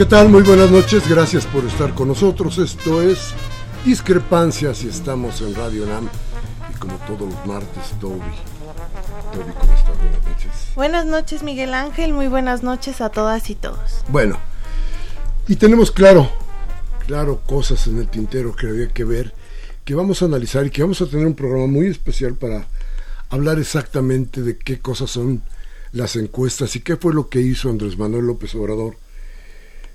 ¿Qué tal? Muy buenas noches, gracias por estar con nosotros. Esto es Discrepancias y estamos en Radio NAM. Y como todos los martes, Toby. Toby, ¿cómo estás? Buenas noches. Buenas noches, Miguel Ángel. Muy buenas noches a todas y todos. Bueno, y tenemos claro, claro, cosas en el tintero que había que ver, que vamos a analizar y que vamos a tener un programa muy especial para hablar exactamente de qué cosas son las encuestas y qué fue lo que hizo Andrés Manuel López Obrador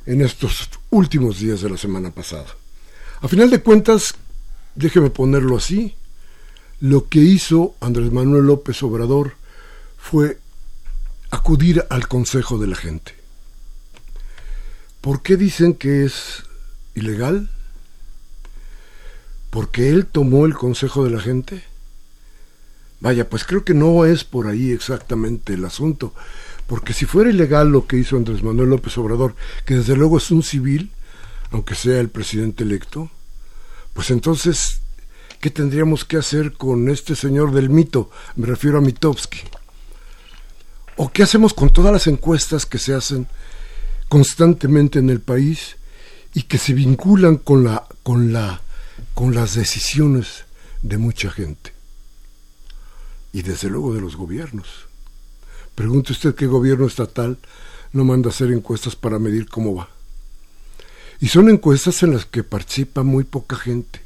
en estos últimos días de la semana pasada. A final de cuentas, déjeme ponerlo así, lo que hizo Andrés Manuel López Obrador fue acudir al consejo de la gente. ¿Por qué dicen que es ilegal? ¿Porque él tomó el consejo de la gente? Vaya, pues creo que no es por ahí exactamente el asunto. Porque si fuera ilegal lo que hizo Andrés Manuel López Obrador, que desde luego es un civil, aunque sea el presidente electo, pues entonces, ¿qué tendríamos que hacer con este señor del mito? Me refiero a Mitowski. ¿O qué hacemos con todas las encuestas que se hacen constantemente en el país y que se vinculan con la con la con las decisiones de mucha gente? Y desde luego de los gobiernos. Pregunte usted qué gobierno estatal no manda hacer encuestas para medir cómo va. Y son encuestas en las que participa muy poca gente.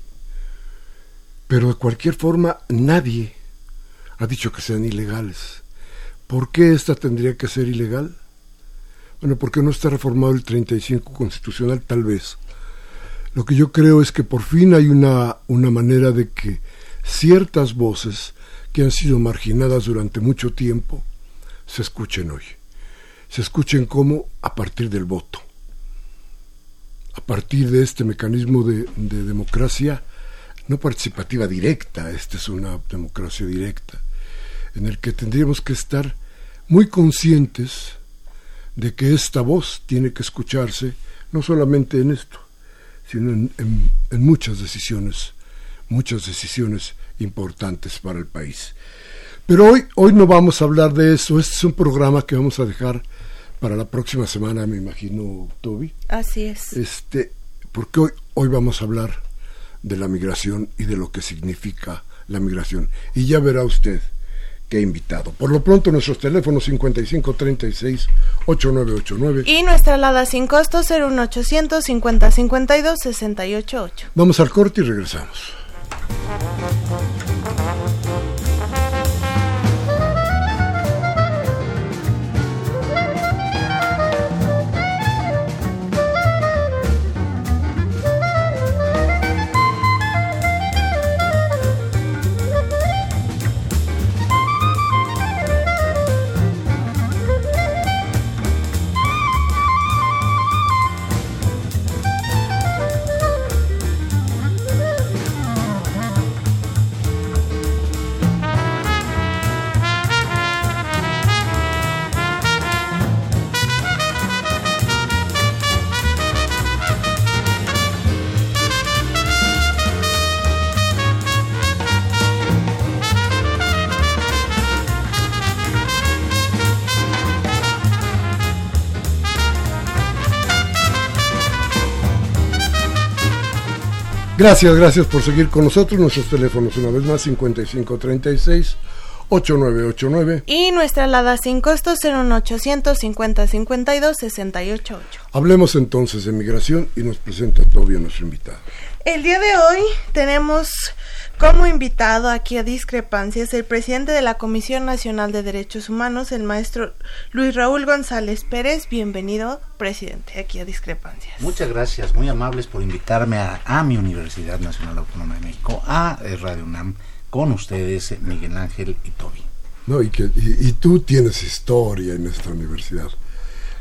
Pero de cualquier forma nadie ha dicho que sean ilegales. ¿Por qué esta tendría que ser ilegal? Bueno, porque no está reformado el 35 constitucional, tal vez. Lo que yo creo es que por fin hay una, una manera de que ciertas voces que han sido marginadas durante mucho tiempo se escuchen hoy. Se escuchen como a partir del voto, a partir de este mecanismo de, de democracia no participativa directa, esta es una democracia directa, en el que tendríamos que estar muy conscientes de que esta voz tiene que escucharse no solamente en esto, sino en, muchas decisiones, muchas decisiones importantes para el país. Pero hoy, hoy no vamos a hablar de eso. Este es un programa que vamos a dejar para la próxima semana, me imagino, Toby. Así es. Este, porque hoy, hoy vamos a hablar de la migración y de lo que significa la migración. Y ya verá usted qué invitado. Por lo pronto, nuestros teléfonos 5536-8989. Y nuestra alada sin costo 01800 5052 688. Vamos al corte y regresamos. Gracias, gracias por seguir con nosotros. Nuestros teléfonos, una vez más, 5536 8989. Y nuestra alada sin costo 01800 50 52 688. Hablemos entonces de migración y nos presenta todavía nuestro invitado. El día de hoy tenemos como invitado aquí a Discrepancias el presidente de la Comisión Nacional de Derechos Humanos, el maestro Luis Raúl González Pérez. Bienvenido, presidente, aquí a Discrepancias. Muchas gracias, muy amables por invitarme a, mi Universidad Nacional Autónoma de México, a Radio UNAM, con ustedes, Miguel Ángel y Toby. No, y, que, y tú tienes historia en esta universidad.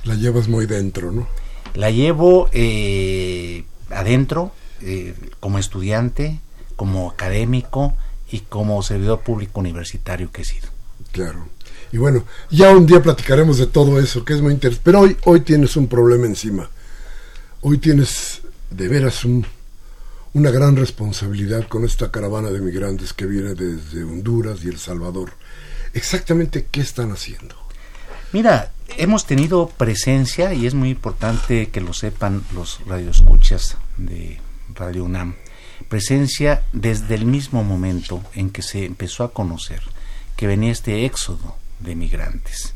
La llevas muy dentro, ¿no? La llevo eh, adentro, eh, como estudiante, como académico y como servidor público universitario que he sido. Claro. Y bueno, ya un día platicaremos de todo eso, que es muy interesante. Pero hoy, hoy tienes un problema encima. Hoy tienes de veras un, una gran responsabilidad con esta caravana de migrantes que viene desde Honduras y El Salvador. Exactamente qué están haciendo. Mira, hemos tenido presencia y es muy importante que lo sepan los radioescuchas de Radio UNAM presencia desde el mismo momento en que se empezó a conocer que venía este éxodo de migrantes.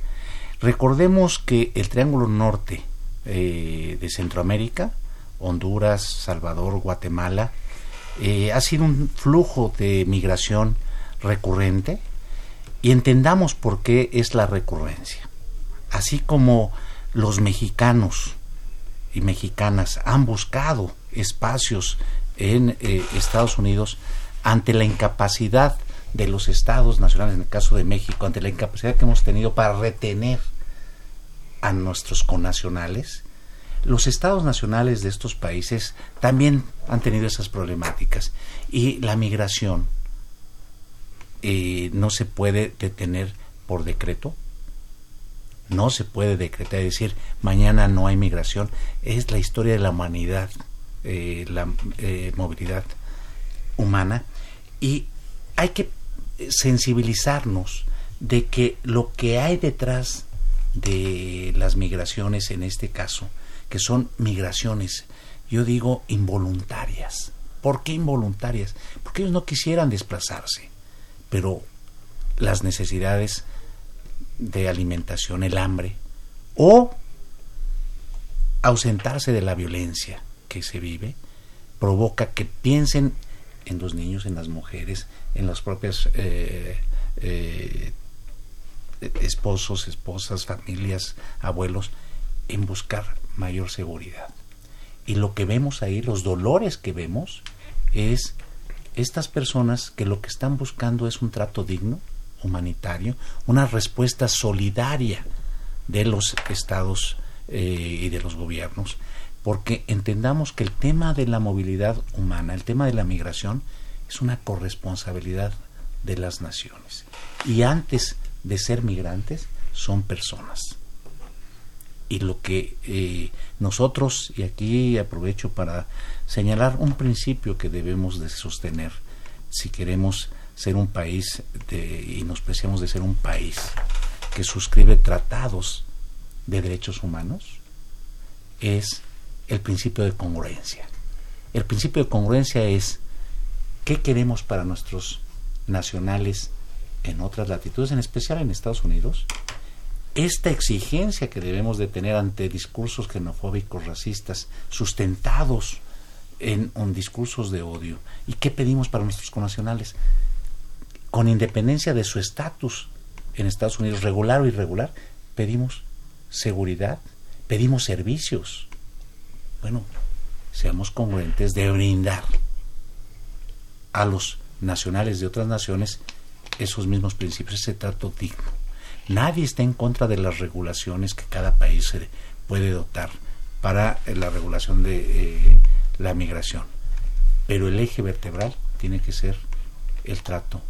Recordemos que el Triángulo Norte eh, de Centroamérica, Honduras, Salvador, Guatemala, eh, ha sido un flujo de migración recurrente y entendamos por qué es la recurrencia. Así como los mexicanos y mexicanas han buscado espacios en eh, Estados Unidos ante la incapacidad de los estados nacionales, en el caso de México, ante la incapacidad que hemos tenido para retener a nuestros connacionales, los estados nacionales de estos países también han tenido esas problemáticas. Y la migración eh, no se puede detener por decreto, no se puede decretar y decir mañana no hay migración, es la historia de la humanidad eh, la eh, movilidad humana y hay que sensibilizarnos de que lo que hay detrás de las migraciones en este caso, que son migraciones, yo digo involuntarias. ¿Por qué involuntarias? Porque ellos no quisieran desplazarse, pero las necesidades de alimentación, el hambre, o ausentarse de la violencia, que se vive provoca que piensen en los niños, en las mujeres, en los propios eh, eh, esposos, esposas, familias, abuelos, en buscar mayor seguridad. Y lo que vemos ahí, los dolores que vemos, es estas personas que lo que están buscando es un trato digno, humanitario, una respuesta solidaria de los estados eh, y de los gobiernos porque entendamos que el tema de la movilidad humana, el tema de la migración, es una corresponsabilidad de las naciones. Y antes de ser migrantes, son personas. Y lo que eh, nosotros, y aquí aprovecho para señalar un principio que debemos de sostener si queremos ser un país y nos preciamos de ser un país que suscribe tratados de derechos humanos, es el principio de congruencia. El principio de congruencia es qué queremos para nuestros nacionales en otras latitudes, en especial en Estados Unidos. Esta exigencia que debemos de tener ante discursos xenofóbicos, racistas, sustentados en, en discursos de odio. ¿Y qué pedimos para nuestros connacionales? Con independencia de su estatus en Estados Unidos, regular o irregular, pedimos seguridad, pedimos servicios, bueno, seamos congruentes de brindar a los nacionales de otras naciones esos mismos principios, ese trato digno. Nadie está en contra de las regulaciones que cada país puede dotar para eh, la regulación de eh, la migración. Pero el eje vertebral tiene que ser el trato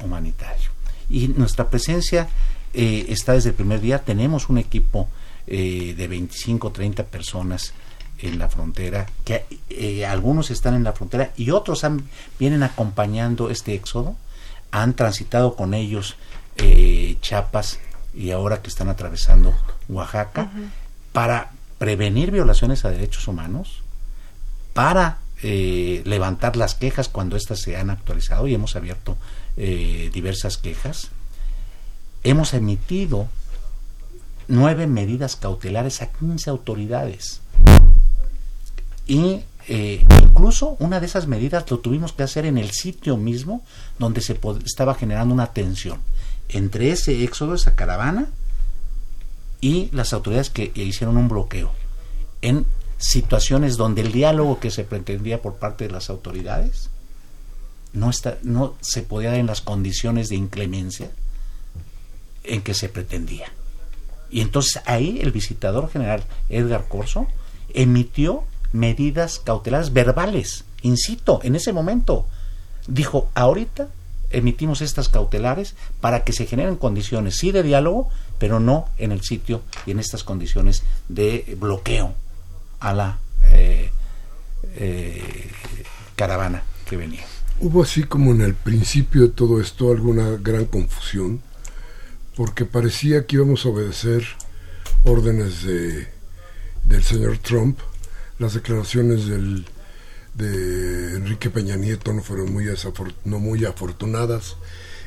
humanitario. Y nuestra presencia eh, está desde el primer día. Tenemos un equipo de 25, 30 personas en la frontera, que eh, algunos están en la frontera y otros han, vienen acompañando este éxodo, han transitado con ellos eh, Chiapas y ahora que están atravesando Oaxaca, para prevenir violaciones a derechos humanos, para eh, levantar las quejas cuando éstas se han actualizado y hemos abierto eh, diversas quejas. Hemos emitido nueve medidas cautelares a 15 autoridades. Y eh, incluso una de esas medidas lo tuvimos que hacer en el sitio mismo donde se estaba generando una tensión entre ese éxodo, esa caravana, y las autoridades que hicieron un bloqueo. En situaciones donde el diálogo que se pretendía por parte de las autoridades no, está, no se podía dar en las condiciones de inclemencia en que se pretendía. Y entonces ahí el visitador general Edgar Corso emitió medidas cautelares verbales, incito, en ese momento. Dijo, ahorita emitimos estas cautelares para que se generen condiciones, sí, de diálogo, pero no en el sitio y en estas condiciones de bloqueo a la eh, eh, caravana que venía. Hubo así como en el principio de todo esto alguna gran confusión, porque parecía que íbamos a obedecer órdenes de, del señor Trump, las declaraciones del, de Enrique Peña Nieto no fueron muy, no muy afortunadas,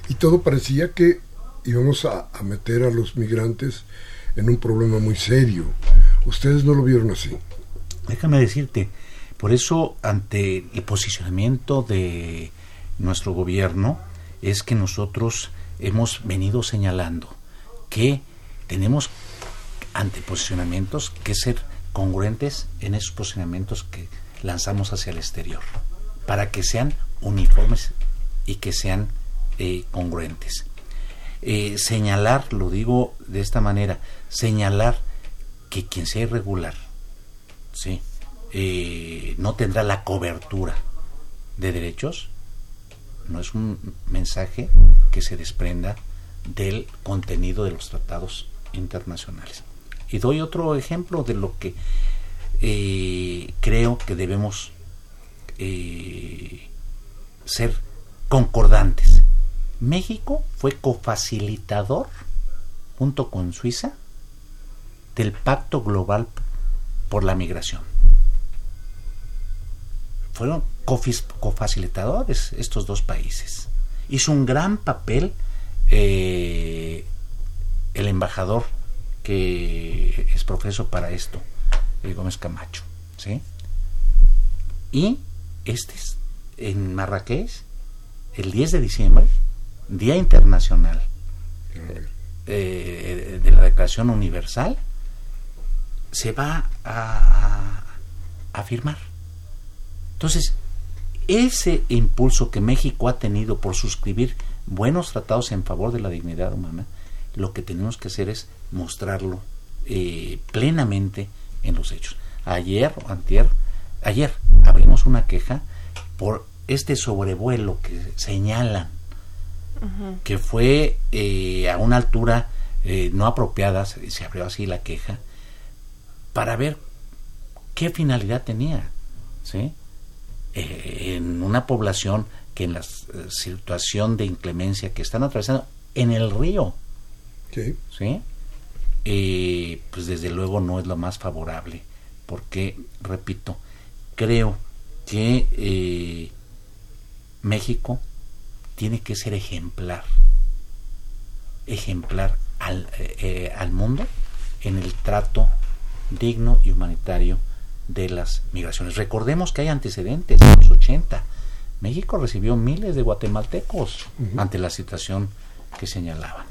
y todo parecía que íbamos a, a meter a los migrantes en un problema muy serio. Ustedes no lo vieron así. Déjame decirte, por eso ante el posicionamiento de nuestro gobierno es que nosotros hemos venido señalando que tenemos ante posicionamientos que ser congruentes en esos posicionamientos que lanzamos hacia el exterior, para que sean uniformes y que sean eh, congruentes. Eh, señalar, lo digo de esta manera, señalar que quien sea irregular, ¿sí? Eh, no tendrá la cobertura de derechos, no es un mensaje que se desprenda del contenido de los tratados internacionales. Y doy otro ejemplo de lo que eh, creo que debemos eh, ser concordantes. México fue cofacilitador, junto con Suiza, del Pacto Global por la migración. Fueron cofacilitadores estos dos países. Hizo un gran papel eh, el embajador que es profeso para esto, Gómez Camacho. ¿sí? Y este es en Marrakech, el 10 de diciembre, Día Internacional eh, de la Declaración Universal, se va a, a, firmar. Entonces, ese impulso que México ha tenido por suscribir buenos tratados en favor de la dignidad humana, lo que tenemos que hacer es mostrarlo eh, plenamente en los hechos. Ayer o antier, ayer abrimos una queja por este sobrevuelo que señalan que fue eh, a una altura eh, no apropiada, se abrió así la queja, para ver qué finalidad tenía, ¿sí? Eh, en una población que en la situación de inclemencia que están atravesando en el río, sí, ¿sí? Eh, pues desde luego no es lo más favorable, porque, repito, creo que México tiene que ser ejemplar, ejemplar al, al mundo en el trato digno y humanitario de las migraciones. Recordemos que hay antecedentes en los 80. México recibió miles de guatemaltecos ante la situación que señalaban.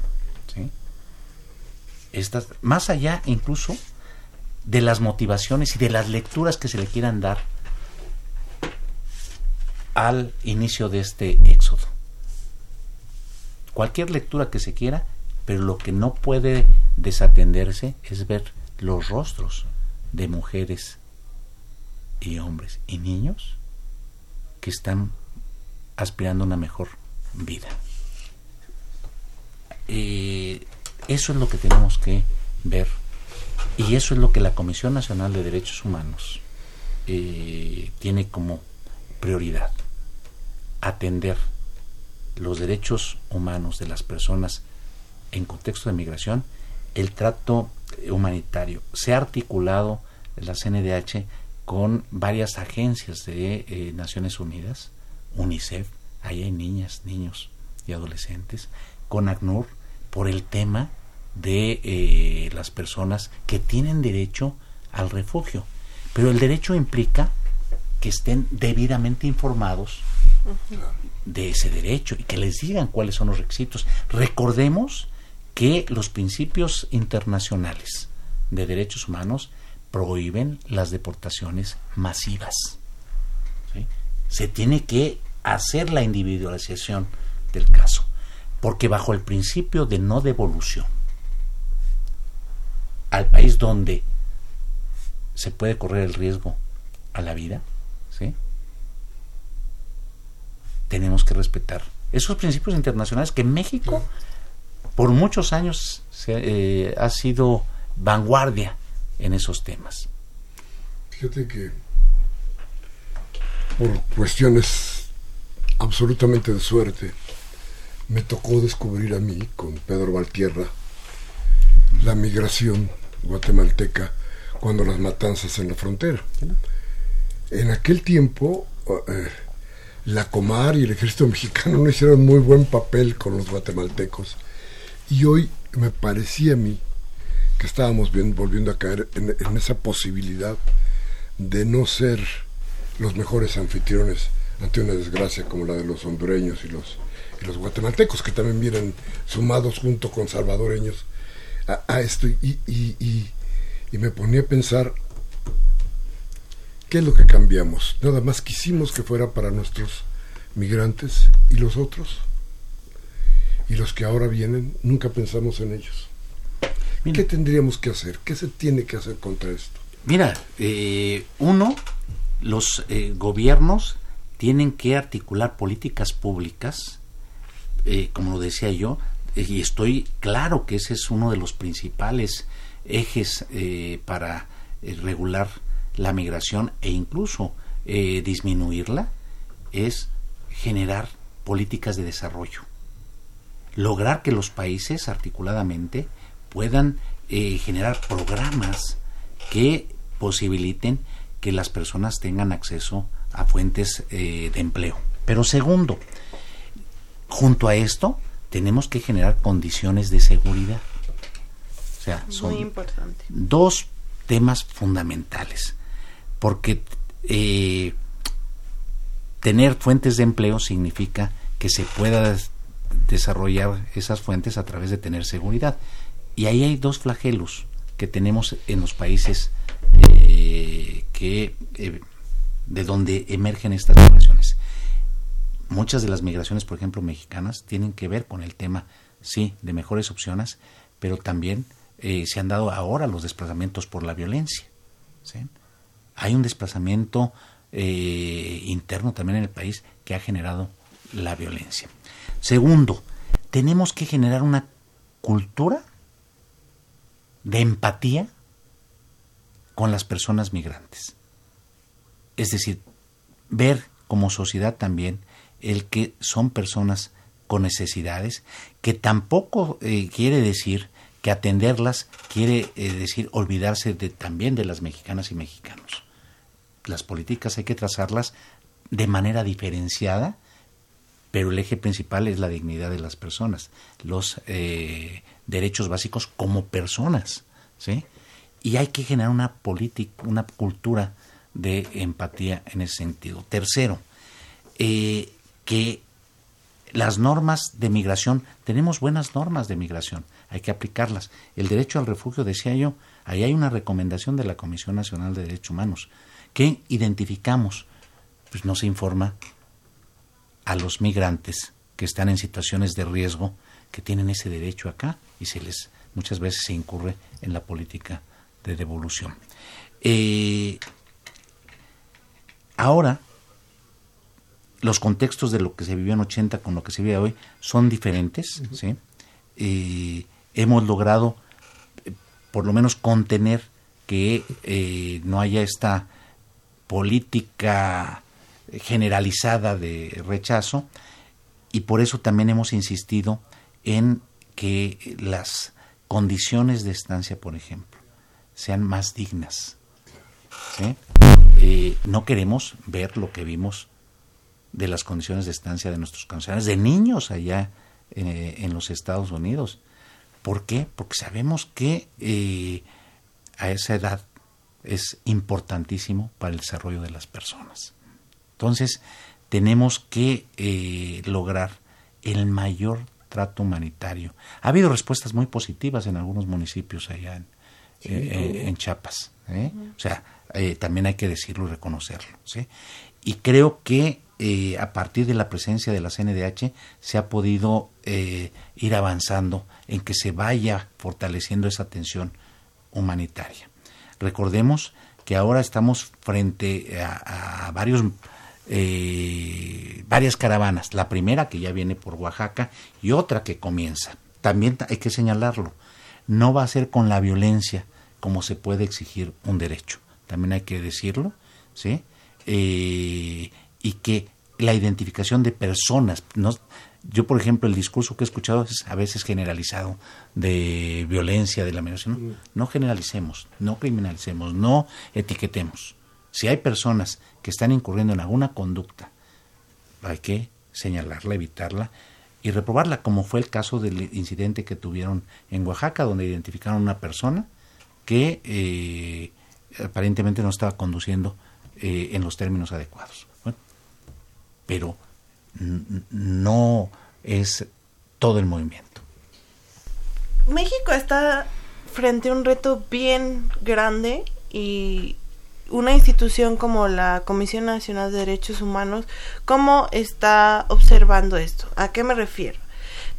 Estas, más allá incluso de las motivaciones y de las lecturas que se le quieran dar al inicio de este éxodo. Cualquier lectura que se quiera, pero lo que no puede desatenderse es ver los rostros de mujeres y hombres y niños que están aspirando a una mejor vida. Eh, eso es lo que tenemos que ver y eso es lo que la Comisión Nacional de Derechos Humanos eh, tiene como prioridad, atender los derechos humanos de las personas en contexto de migración, el trato humanitario. Se ha articulado la CNDH con varias agencias de eh, Naciones Unidas, UNICEF, ahí hay niñas, niños y adolescentes, con ACNUR, por el tema de eh, las personas que tienen derecho al refugio. Pero el derecho implica que estén debidamente informados de ese derecho y que les digan cuáles son los requisitos. Recordemos que los principios internacionales de derechos humanos prohíben las deportaciones masivas. Se tiene que hacer la individualización del caso, porque bajo el principio de no devolución al país donde se puede correr el riesgo a la vida, ¿sí? tenemos que respetar esos principios internacionales que México por muchos años eh, ha sido vanguardia en esos temas. Fíjate que por cuestiones absolutamente de suerte, me tocó descubrir a mí, con Pedro Valtierra, la migración guatemalteca cuando las matanzas en la frontera. En aquel tiempo, eh, la Comar y el ejército mexicano no hicieron muy buen papel con los guatemaltecos. Y hoy me parecía a mí que estábamos volviendo a caer en, esa posibilidad de no ser los mejores anfitriones ante una desgracia como la de los hondureños y los, y los guatemaltecos, que también vienen sumados junto con salvadoreños a, esto. Y, y, y, me ponía a pensar, ¿qué es lo que cambiamos? Nada más quisimos que fuera para nuestros migrantes y los otros. Y los que ahora vienen, nunca pensamos en ellos. ¿Qué tendríamos que hacer? ¿Qué se tiene que hacer contra esto? Mira, eh, uno, los eh, gobiernos tienen que articular políticas públicas, eh, como lo decía yo, y estoy claro que ese es uno de los principales ejes para regular la migración e incluso disminuirla, es generar políticas de desarrollo. Lograr que los países articuladamente puedan eh, generar programas que posibiliten que las personas tengan acceso a fuentes eh, de empleo. Pero segundo, junto a esto, tenemos que generar condiciones de seguridad. O sea, son dos temas fundamentales. Porque eh, tener fuentes de empleo significa que se pueda desarrollar esas fuentes a través de tener seguridad. Y ahí hay dos flagelos que tenemos en los países eh, que eh, de donde emergen estas migraciones. Muchas de las migraciones, por ejemplo, mexicanas, tienen que ver con el tema, sí, de mejores opciones, pero también eh, se han dado ahora los desplazamientos por la violencia. Hay un desplazamiento interno también en el país que ha generado la violencia. Segundo, tenemos que generar una cultura de empatía con las personas migrantes. Es decir, ver como sociedad también el que son personas con necesidades, que tampoco eh, quiere decir que atenderlas quiere eh, decir olvidarse de, también de las mexicanas y mexicanos. Las políticas hay que trazarlas de manera diferenciada, pero el eje principal es la dignidad de las personas, los eh, derechos básicos como personas, ¿sí? Y hay que generar una política, una cultura de empatía en ese sentido. Tercero, eh, que las normas de migración, tenemos buenas normas de migración, hay que aplicarlas. El derecho al refugio, decía yo, ahí hay una recomendación de la Comisión Nacional de Derechos Humanos, que identificamos, pues no se informa a los migrantes que están en situaciones de riesgo, que tienen ese derecho acá y se les muchas veces se incurre en la política de devolución. Eh, ahora, los contextos de lo que se vivió en 80 con lo que se vive hoy son diferentes. ¿sí? hemos logrado, eh, por lo menos, contener que eh, no haya esta política generalizada de rechazo y por eso también hemos insistido en que las condiciones de estancia, por ejemplo, sean más dignas. eh, no queremos ver lo que vimos de las condiciones de estancia de nuestros canciones, de niños allá eh, en los Estados Unidos. ¿Por qué? Porque sabemos que eh, a esa edad es importantísimo para el desarrollo de las personas. Entonces, tenemos que eh, lograr el mayor trato humanitario. Ha habido respuestas muy positivas en algunos municipios allá en, en Chiapas. O sea, también hay que decirlo y reconocerlo. Y creo que eh, a partir de la presencia de la CNDH se ha podido eh, ir avanzando en que se vaya fortaleciendo esa atención humanitaria. Recordemos que ahora estamos frente a, varios eh, varias caravanas. La primera que ya viene por Oaxaca y otra que comienza. También hay que señalarlo. No va a ser con la violencia como se puede exigir un derecho. También hay que decirlo, ¿sí? Y que la identificación de personas, no, yo por ejemplo el discurso que he escuchado es a veces generalizado de violencia, de la migración, no, generalicemos, no criminalicemos, no etiquetemos. Si hay personas que están incurriendo en alguna conducta, hay que señalarla, evitarla y reprobarla, como fue el caso del incidente que tuvieron en Oaxaca, donde identificaron a una persona que eh, aparentemente no estaba conduciendo eh, en los términos adecuados pero no es todo el movimiento. México está frente a un reto bien grande y una institución como la Comisión Nacional de Derechos Humanos, ¿cómo está observando esto? ¿A qué me refiero?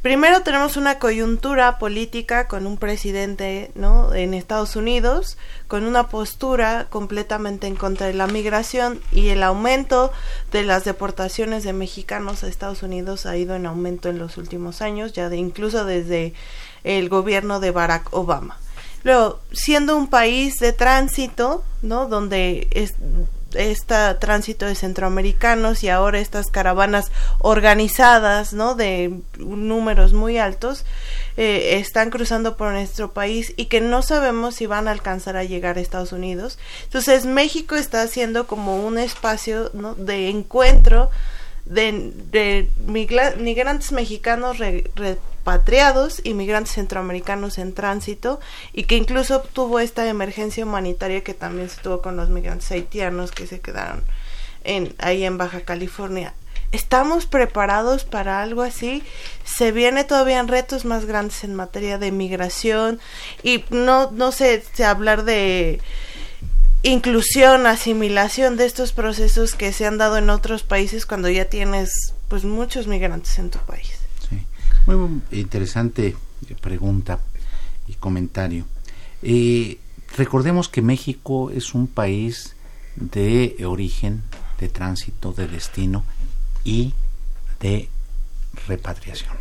Primero tenemos una coyuntura política con un presidente ¿no? en Estados Unidos, con una postura completamente en contra de la migración y el aumento de las deportaciones de mexicanos a Estados Unidos ha ido en aumento en los últimos años, ya de incluso desde el gobierno de Barack Obama. Luego, siendo un país de tránsito, ¿no? Donde es, este tránsito de centroamericanos y ahora estas caravanas organizadas, ¿no? De números muy altos, eh, están cruzando por nuestro país y que no sabemos si van a alcanzar a llegar a Estados Unidos. Entonces México está haciendo como un espacio ¿no? de encuentro de, de migrantes mexicanos repatriados, inmigrantes centroamericanos en tránsito y que incluso tuvo esta emergencia humanitaria que también se tuvo con los migrantes haitianos que se quedaron en, ahí en Baja California. ¿Estamos preparados para algo así? Se viene todavía en retos más grandes en materia de migración y no, no sé hablar de inclusión, asimilación de estos procesos que se han dado en otros países cuando ya tienes pues muchos migrantes en tu país. Muy interesante pregunta y comentario. Eh, recordemos que México es un país de origen, de tránsito, de destino y de repatriación.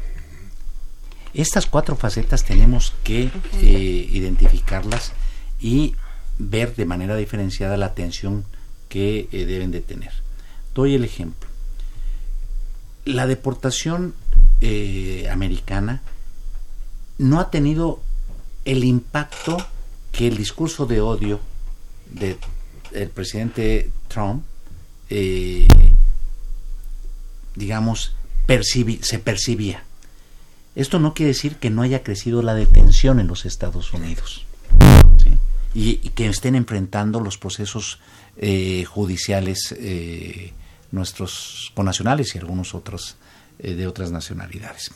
Estas cuatro facetas tenemos que eh, identificarlas y ver de manera diferenciada la atención que eh, deben de tener. Doy el ejemplo. La deportación eh, americana no ha tenido el impacto que el discurso de odio del presidente Trump, eh, digamos, se percibía. Esto no quiere decir que no haya crecido la detención en los Estados Unidos y, que estén enfrentando los procesos eh, judiciales eh, nuestros conacionales y algunos otros eh, de otras nacionalidades.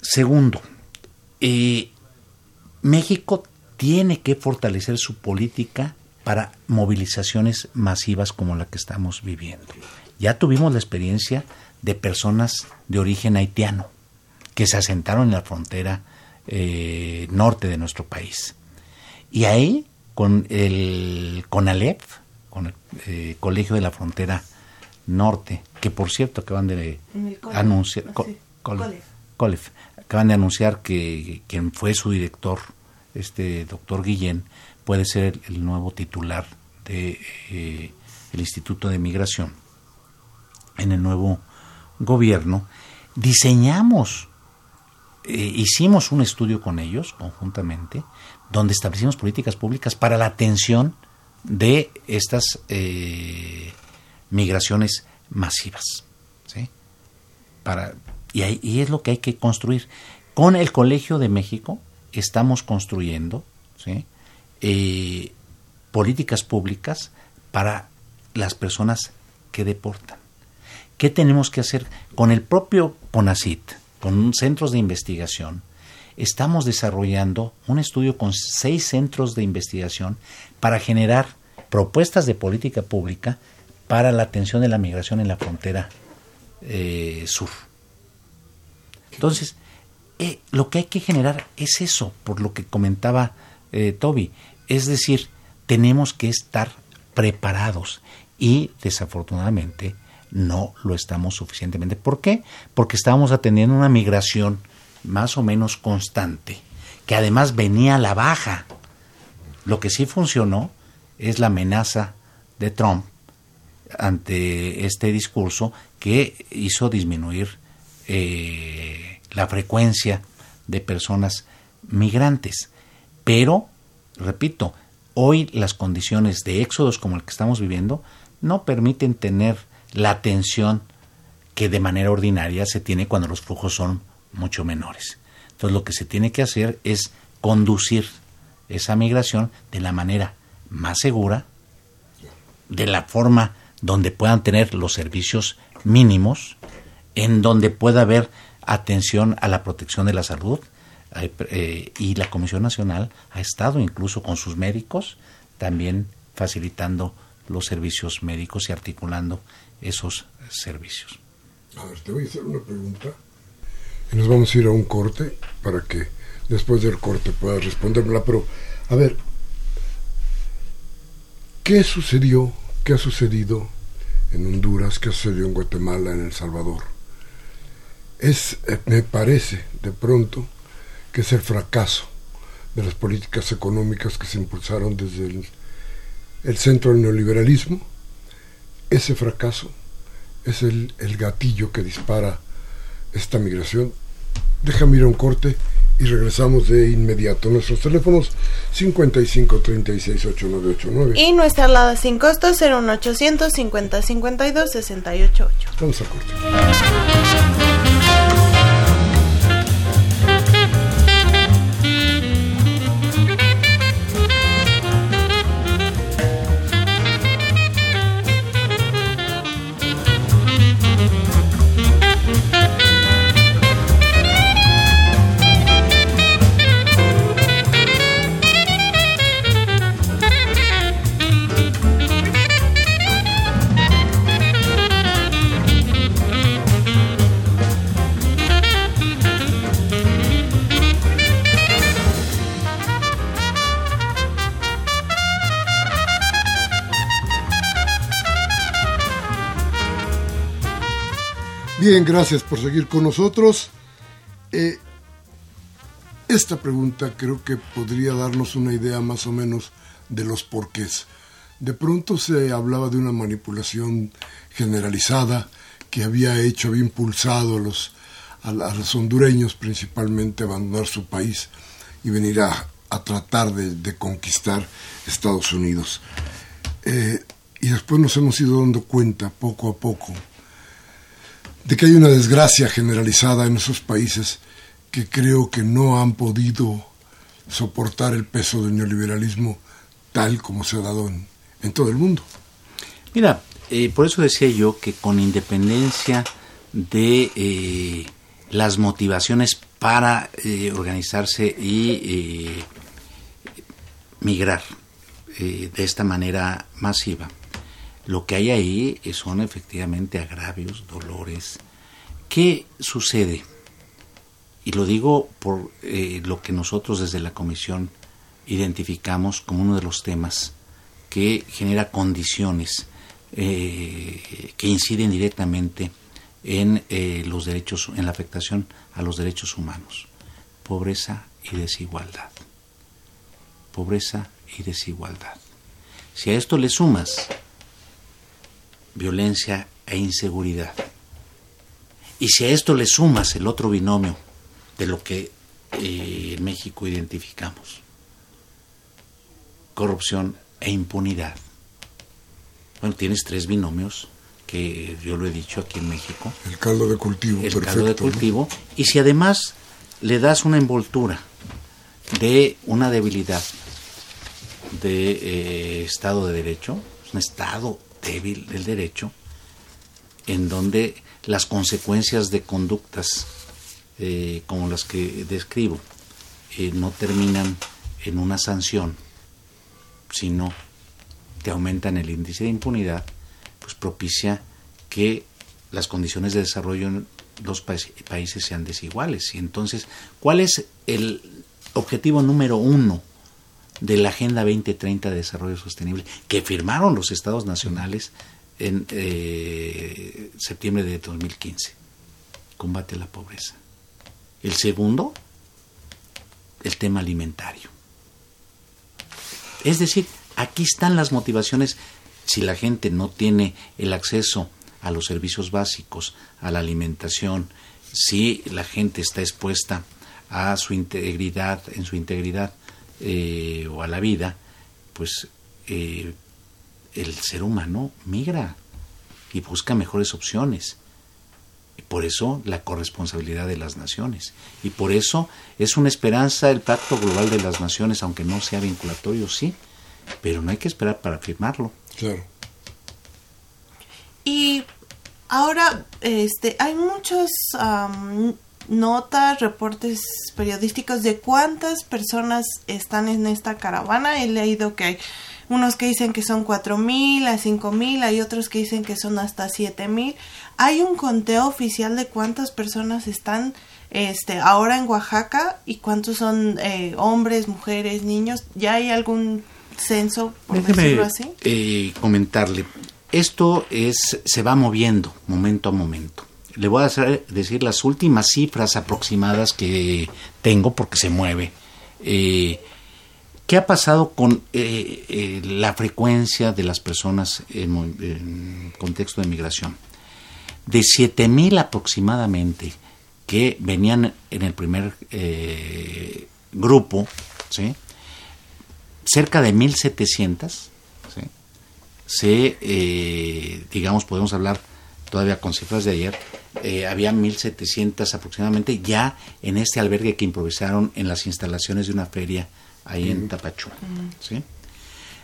Segundo, México tiene que fortalecer su política para movilizaciones masivas como la que estamos viviendo. Ya tuvimos la experiencia de personas de origen haitiano que se asentaron en la frontera norte de nuestro país. Y ahí, con el CONALEP, con el eh, Colegio de la Frontera Norte, que por cierto acaban de anunciar, acaban de anunciar que quien fue su director, este doctor Guillén, puede ser el, nuevo titular de eh, el Instituto de Migración en el nuevo gobierno. Diseñamos, eh, hicimos un estudio con ellos conjuntamente donde establecimos políticas públicas para la atención de estas eh, migraciones masivas. ¿sí? Para, y, es lo que hay que construir. Con el Colegio de México estamos construyendo ¿sí? Eh, políticas públicas para las personas que deportan. ¿Qué tenemos que hacer? Con el propio PONACIT, con centros de investigación, estamos desarrollando un estudio con seis centros de investigación para generar propuestas de política pública para la atención de la migración en la frontera eh, sur. Entonces, eh, lo que hay que generar es eso, por lo que comentaba eh, Toby. Es decir, tenemos que estar preparados y desafortunadamente no lo estamos suficientemente. ¿Por qué? Porque estábamos atendiendo una migración más o menos constante, que además venía a la baja. Lo que sí funcionó es la amenaza de Trump ante este discurso que hizo disminuir eh, la frecuencia de personas migrantes. Pero, repito, hoy las condiciones de éxodos como el que estamos viviendo no permiten tener la atención que de manera ordinaria se tiene cuando los flujos son mucho menores. Entonces lo que se tiene que hacer es conducir esa migración de la manera más segura, de la forma donde puedan tener los servicios mínimos, en donde pueda haber atención a la protección de la salud. Eh, y la Comisión Nacional ha estado incluso con sus médicos también facilitando los servicios médicos y articulando esos servicios. A ver, te voy a hacer una pregunta y nos vamos a ir a un corte para que después del corte puedas respondérmela. Pero, a ver, ¿qué sucedió? ¿Qué ha sucedido en Honduras? ¿Qué ha sucedido en Guatemala, en El Salvador? Es, eh, me parece, de pronto, que es el fracaso de las políticas económicas que se impulsaron desde el, el centro del neoliberalismo. Ese fracaso es el, el gatillo que dispara esta migración. Déjame ir a un corte y regresamos de inmediato. Nuestros teléfonos 55 36 8989 y nuestra alada sin costo 01800 50 52 688. Vamos a corte. Bien, gracias por seguir con nosotros. Eh, esta pregunta creo que podría darnos una idea más o menos de los porqués. De pronto se hablaba de una manipulación generalizada que había hecho, había impulsado a los, a, los hondureños principalmente a abandonar su país y venir a, tratar de, conquistar Estados Unidos. Eh, y después nos hemos ido dando cuenta poco a poco de que hay una desgracia generalizada en esos países que creo que no han podido soportar el peso del neoliberalismo tal como se ha dado en, todo el mundo. Mira, eh, por eso decía yo que con independencia de eh, las motivaciones para eh, organizarse y migrar de esta manera masiva, lo que hay ahí son efectivamente agravios, dolores. ¿Qué sucede? Y lo digo por eh, lo que nosotros desde la comisión identificamos como uno de los temas que genera condiciones eh, que inciden directamente en eh, los derechos, en la afectación a los derechos humanos. Pobreza y desigualdad. Pobreza y desigualdad. Si a esto le sumas violencia e inseguridad. Y si a esto le sumas el otro binomio de lo que eh, en México identificamos, corrupción e impunidad. Bueno, tienes tres binomios que yo lo he dicho aquí en México. El caldo de cultivo. El caldo de cultivo. Y si además le das una envoltura de una debilidad de eh, Estado de Derecho, un Estado débil del derecho, en donde las consecuencias de conductas eh, como las que describo eh, no terminan en una sanción, sino que aumentan el índice de impunidad, pues propicia que las condiciones de desarrollo en los países sean desiguales. Y entonces, ¿cuál es el objetivo número uno de la Agenda 2030 de Desarrollo Sostenible que firmaron los estados nacionales en eh, septiembre de 2015? Combate a la pobreza. El segundo, el tema alimentario. Es decir, aquí están las motivaciones. Si la gente no tiene el acceso a los servicios básicos, a la alimentación, si la gente está expuesta a su integridad, en su integridad eh, o a la vida, pues eh, el ser humano migra y busca mejores opciones. Y por eso la corresponsabilidad de las naciones. Y por eso es una esperanza el Pacto Global de las Naciones, aunque no sea vinculatorio, sí, pero no hay que esperar para firmarlo. Claro. Y ahora este, hay muchos notas, reportes periodísticos de cuántas personas están en esta caravana. He leído que hay unos que dicen que son cuatro mil a cinco mil, hay otros que dicen que son hasta siete mil. ¿Hay un conteo oficial de cuántas personas están este, ahora en Oaxaca y cuántos son eh, hombres, mujeres, niños? ¿Ya hay algún censo, por decirlo así? Eh, comentarle. Esto es, se va moviendo momento a momento. Le voy a decir las últimas cifras aproximadas que tengo porque se mueve. Eh, ¿Qué ha pasado con eh, eh, la frecuencia de las personas en, contexto de migración? De 7.000 aproximadamente que venían en el primer eh, grupo, ¿sí? cerca de 1.700, ¿sí? se, digamos, podemos hablar todavía con cifras de ayer, había 1.700 aproximadamente ya en este albergue que improvisaron en las instalaciones de una feria ahí en Tapachula. ¿sí?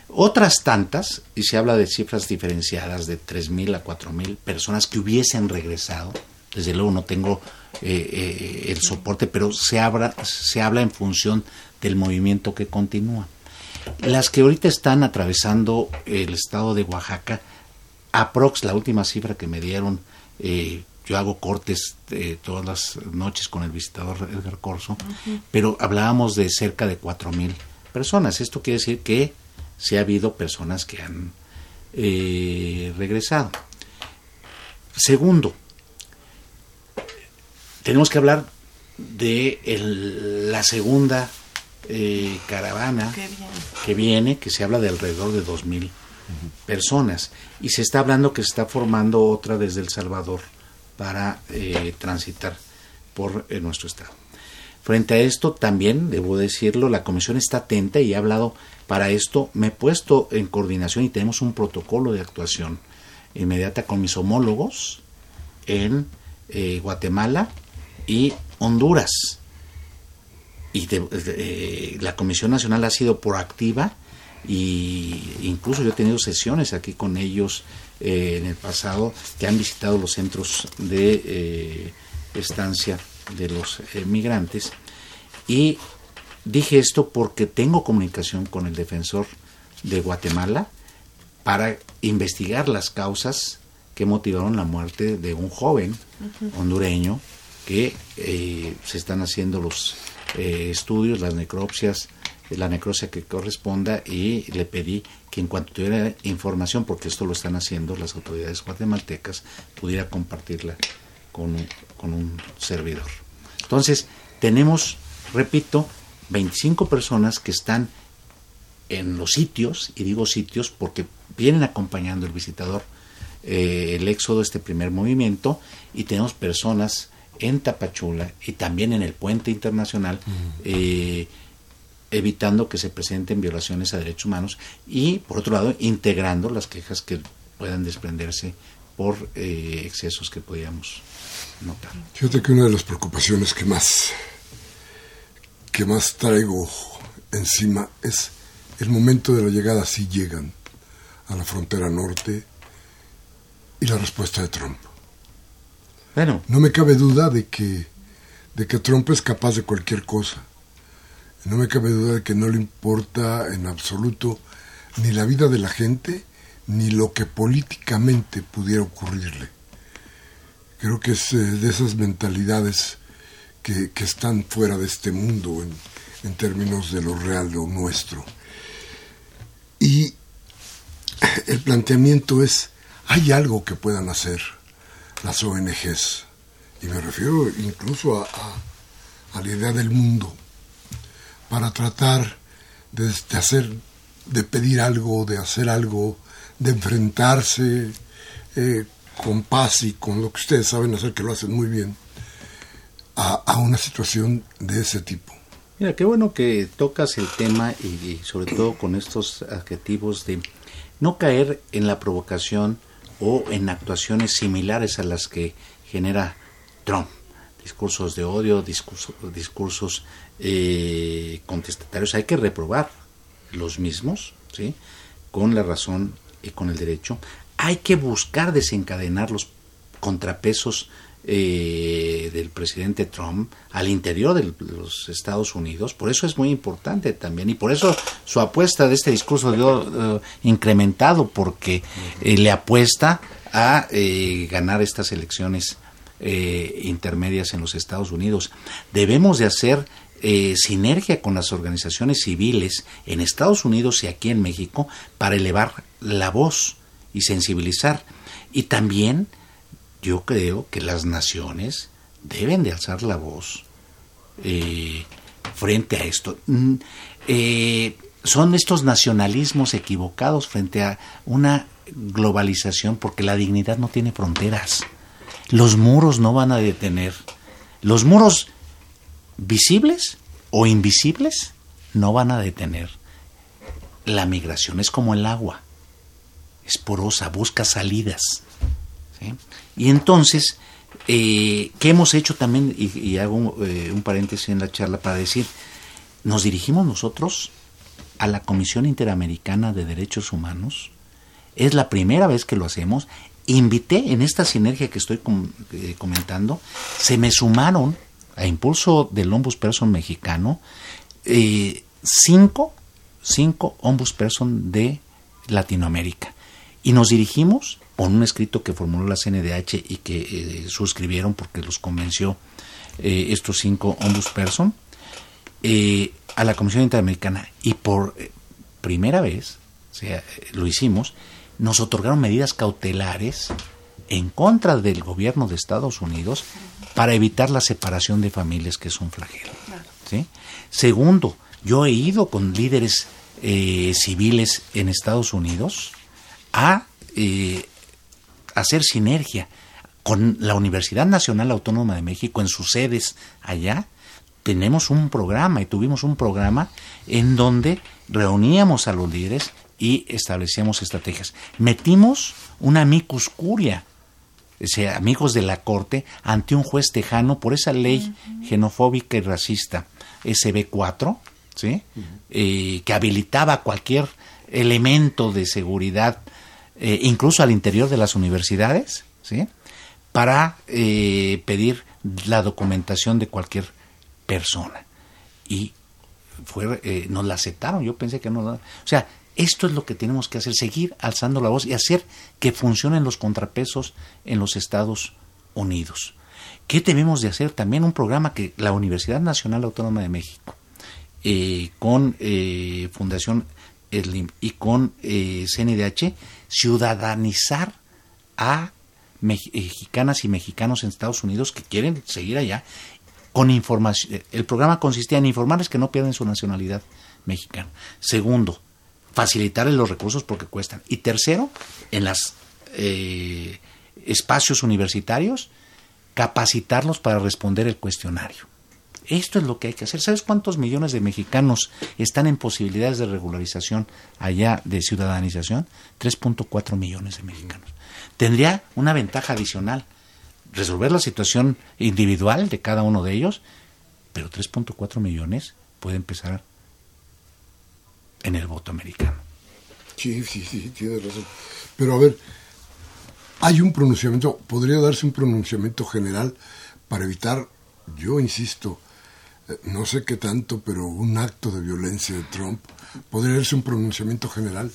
Otras tantas, y se habla de cifras diferenciadas de 3.000 a 4.000 personas que hubiesen regresado, desde luego no tengo eh, eh, el soporte, pero se, habla, se habla en función del movimiento que continúa. Las que ahorita están atravesando el estado de Oaxaca, aprox, la última cifra que me dieron, eh, yo hago cortes eh, todas las noches con el visitador Edgar Corso, pero hablábamos de cerca de cuatro mil personas. Esto quiere decir que sí ha habido personas que han eh, regresado. Segundo, tenemos que hablar de la segunda eh, caravana que viene, que se habla de alrededor de dos mil personas. Y se está hablando que se está formando otra desde El Salvador para eh, transitar por eh, nuestro estado. Frente a esto, también, debo decirlo, la comisión está atenta y ha hablado para esto. Me he puesto en coordinación y tenemos un protocolo de actuación inmediata con mis homólogos en eh, Guatemala y Honduras. Y la Comisión Nacional ha sido proactiva y incluso yo he tenido sesiones aquí con ellos eh, en el pasado que han visitado los centros de eh, estancia de los eh, migrantes. Y dije esto porque tengo comunicación con el defensor de Guatemala para investigar las causas que motivaron la muerte de un joven hondureño que se están haciendo los estudios, las necropsias, la necropsia que corresponda y le pedí que en cuanto tuviera información, porque esto lo están haciendo las autoridades guatemaltecas, pudiera compartirla con, con un servidor. Entonces, tenemos, repito, 25 personas que están en los sitios, y digo sitios porque vienen acompañando el visitador eh, el éxodo, este primer movimiento, y tenemos personas en Tapachula y también en el puente internacional evitando que se presenten violaciones a derechos humanos y, por otro lado, integrando las quejas que puedan desprenderse por eh, excesos que podíamos notar. Fíjate que una de las preocupaciones que más que más traigo encima es el momento de la llegada, si llegan a la frontera norte, y la respuesta de Trump. Bueno. No me cabe duda de que, de que Trump es capaz de cualquier cosa. No me cabe duda de que no le importa en absoluto ni la vida de la gente, ni lo que políticamente pudiera ocurrirle. Creo que es eh, de esas mentalidades que, están fuera de este mundo en, términos de lo real, lo nuestro. Y el planteamiento es, ¿hay algo que puedan hacer las ONGs? Y me refiero incluso a, a la idea del mundo, para tratar de, hacer, de pedir algo, de hacer algo, de enfrentarse eh, con paz y con lo que ustedes saben hacer, que lo hacen muy bien, a, una situación de ese tipo. Mira, qué bueno que tocas el tema y, sobre todo con estos adjetivos de no caer en la provocación o en actuaciones similares a las que genera Trump. Discursos de odio, discursos, discursos eh, contestatarios. Hay que reprobar los mismos, ¿sí? Con la razón y con el derecho. Hay que buscar desencadenar los contrapesos eh, del presidente Trump al interior de los Estados Unidos. Por eso es muy importante también y por eso su apuesta de este discurso de uh, incrementado porque eh, le apuesta a eh, ganar estas elecciones eh, intermedias en los Estados Unidos. Debemos de hacer sinergia con las organizaciones civiles en Estados Unidos y aquí en México para elevar la voz y sensibilizar y también yo creo que las naciones deben de alzar la voz eh, frente a esto. Mm, eh, son estos nacionalismos equivocados frente a una globalización porque la dignidad no tiene fronteras. Los muros no van a detener. Los muros visibles o invisibles no van a detener. La migración es como el agua. Es porosa, busca salidas. Y entonces, eh, ¿qué hemos hecho también? Y, hago eh, un, paréntesis en la charla para decir, nos dirigimos nosotros a la Comisión Interamericana de Derechos Humanos. Es la primera vez que lo hacemos. Invité en esta sinergia que estoy eh, comentando, se me sumaron a impulso del ombudsperson mexicano eh, cinco, cinco ombudsperson de Latinoamérica. Y nos dirigimos con un escrito que formuló la CNDH y que eh, suscribieron porque los convenció eh, estos cinco ombudsperson a la Comisión Interamericana y por primera vez, o sea, lo hicimos, nos otorgaron medidas cautelares en contra del gobierno de Estados Unidos para evitar la separación de familias, que es un flagelo. ¿sí? Segundo, yo he ido con líderes eh, civiles en Estados Unidos a eh, hacer sinergia con la Universidad Nacional Autónoma de México en sus sedes allá. Tenemos un programa y tuvimos un programa en donde reuníamos a los líderes y establecíamos estrategias. Metimos una amicus curia, amigos de la corte, ante un juez tejano por esa ley uh -huh. xenofóbica y racista, SB4, ¿sí? Uh -huh. eh, que habilitaba cualquier elemento de seguridad eh, incluso al interior de las universidades, ¿sí? para eh, pedir la documentación de cualquier persona. Y fue, eh, nos la aceptaron, yo pensé que no. O sea, esto es lo que tenemos que hacer, seguir alzando la voz y hacer que funcionen los contrapesos en los Estados Unidos. ¿Qué debemos de hacer? También un programa que la Universidad Nacional Autónoma de México, eh, con eh, Fundación Slim y con eh, CNDH, ciudadanizar a mexicanas y mexicanos en Estados Unidos que quieren seguir allá con información. El programa consistía en informarles que no pierden su nacionalidad mexicana. Segundo, facilitarles los recursos porque cuestan. Y tercero, en los eh, espacios universitarios, capacitarlos para responder el cuestionario. Esto es lo que hay que hacer. ¿Sabes cuántos millones de mexicanos están en posibilidades de regularización allá de ciudadanización? 3.4 millones de mexicanos. Tendría una ventaja adicional, resolver la situación individual de cada uno de ellos, pero 3.4 millones puede empezar en el voto americano. Sí, sí, sí, tiene razón. Pero a ver, hay un pronunciamiento, podría darse un pronunciamiento general para evitar, yo insisto, eh, no sé qué tanto, pero un acto de violencia de Trump, podría darse un pronunciamiento general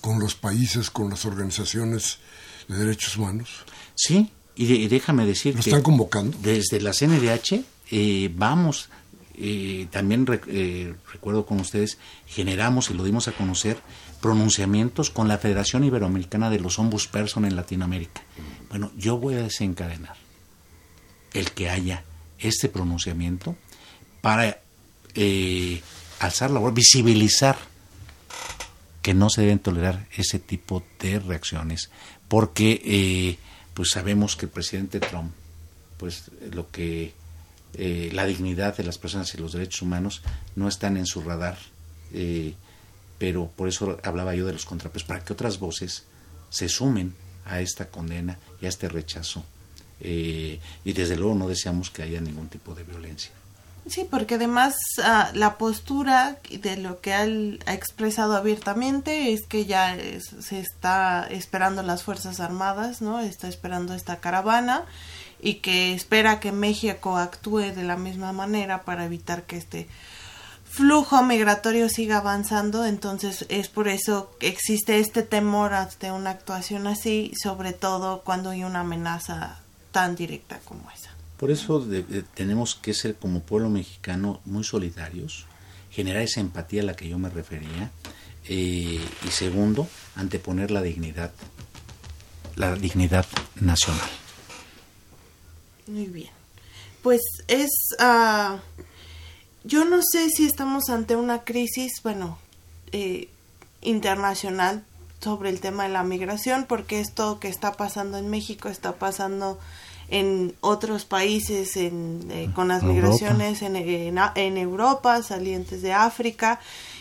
con los países, con las organizaciones de derechos humanos. Sí, y, déjame decir ¿Lo están convocando? Desde la CNDH eh, vamos, eh, también recuerdo con ustedes, generamos y lo dimos a conocer pronunciamientos con la Federación Iberoamericana de los Ombudsperson en Latinoamérica. Bueno, yo voy a desencadenar el que haya este pronunciamiento para eh, alzar la voz, visibilizar que no se deben tolerar ese tipo de reacciones, porque eh, pues sabemos que el presidente Trump, pues lo que eh, la dignidad de las personas y los derechos humanos no están en su radar pero por eso hablaba yo de los contrapesos, para que otras voces se sumen a esta condena y a este rechazo. Eh, y desde luego no deseamos que haya ningún tipo de violencia. Sí, porque además ah, la postura de lo que él ha expresado abiertamente es que ya se está esperando las Fuerzas Armadas, ¿no? Está esperando esta caravana y que espera que México actúe de la misma manera para evitar que este flujo migratorio siga avanzando, entonces es por eso que existe este temor ante una actuación así, sobre todo cuando hay una amenaza tan directa como esa. Por eso tenemos que ser como pueblo mexicano muy solidarios, generar esa empatía a la que yo me refería, eh, y segundo, anteponer la dignidad, la dignidad nacional. Muy bien. Pues es... Uh, yo no sé si estamos ante una crisis, bueno, eh, internacional sobre el tema de la migración, porque esto que está pasando en México está pasando en otros países en, eh, con las migraciones en, en, Europa, salientes de África,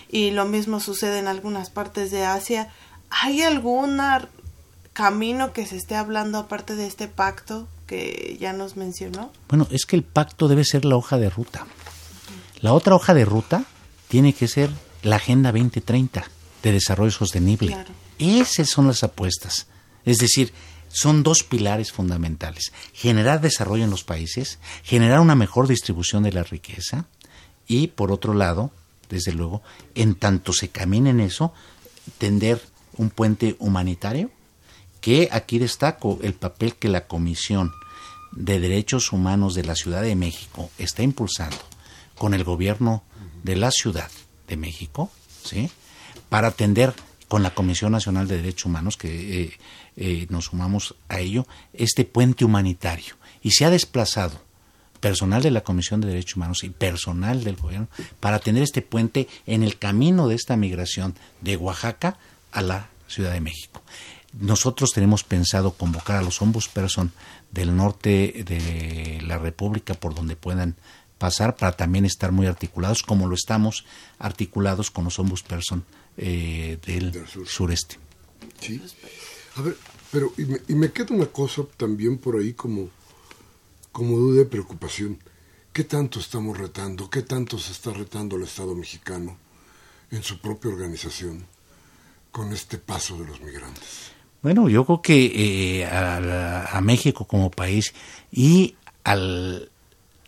y lo mismo sucede en algunas partes de Asia. ¿Hay algún camino que se esté hablando aparte de este pacto que ya nos mencionó? Bueno, es que el pacto debe ser la hoja de ruta. La otra hoja de ruta tiene que ser la Agenda 2030 de Desarrollo Sostenible. Esas son las apuestas. Es decir, son dos pilares fundamentales. Generar desarrollo en los países, generar una mejor distribución de la riqueza y, por otro lado, desde luego, en tanto se camine en eso, tender un puente humanitario, que aquí destaco el papel que la Comisión de Derechos Humanos de la Ciudad de México está impulsando con el gobierno de la Ciudad de México, ¿sí? Para atender con la Comisión Nacional de Derechos Humanos, que eh, eh, nos sumamos a ello, este puente humanitario. Y se ha desplazado personal de la Comisión de Derechos Humanos y personal del gobierno para atender este puente en el camino de esta migración de Oaxaca a la Ciudad de México. Nosotros tenemos pensado convocar a los ombudsperson del norte de la República por donde puedan pasar para también estar muy articulados, como lo estamos articulados con los ombudsperson eh, del, sureste. Sí. A ver, pero y me, y me, queda una cosa también por ahí como, como duda de preocupación. ¿Qué tanto estamos retando? ¿Qué tanto se está retando el Estado mexicano en su propia organización con este paso de los migrantes? Bueno, yo creo que eh, a, a, México como país y al,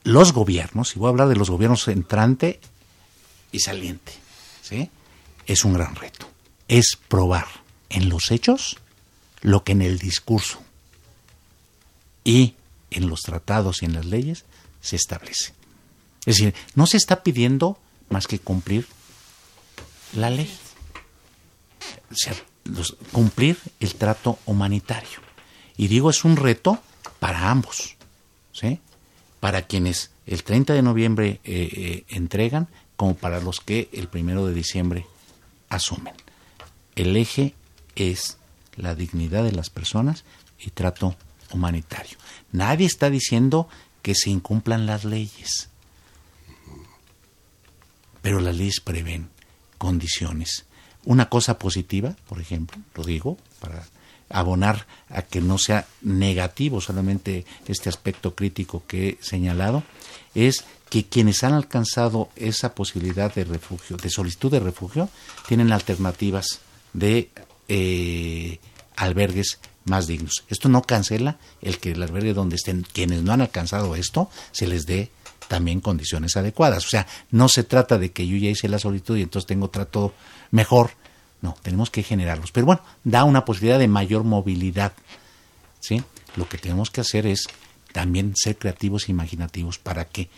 los gobiernos, y voy a hablar de los gobiernos entrante y saliente, ¿sí? es un gran reto. Es probar en los hechos lo que en el discurso y en los tratados y en las leyes se establece. Es decir, no se está pidiendo más que cumplir la ley, o cumplir el trato humanitario. Y digo, es un reto para ambos, ¿sí? para quienes el 30 de noviembre eh, eh, entregan como para los que el primero de diciembre asumen. El eje es la dignidad de las personas y trato humanitario. Nadie está diciendo que se incumplan las leyes. pero las leyes prevén condiciones. Una cosa positiva, por ejemplo, lo digo, para abonar a que no sea negativo solamente este aspecto crítico que he señalado, es que quienes han alcanzado esa posibilidad de refugio, de solicitud de refugio, tienen alternativas de eh, albergues más dignos. Esto no cancela el que el albergue donde estén quienes no han alcanzado esto se les dé también condiciones adecuadas. O sea, no se trata de que yo ya hice la solicitud y entonces tengo trato mejor. No, tenemos que generarlos. Pero bueno, da una posibilidad de mayor movilidad. ¿sí? Lo que tenemos que hacer es también ser creativos e imaginativos para que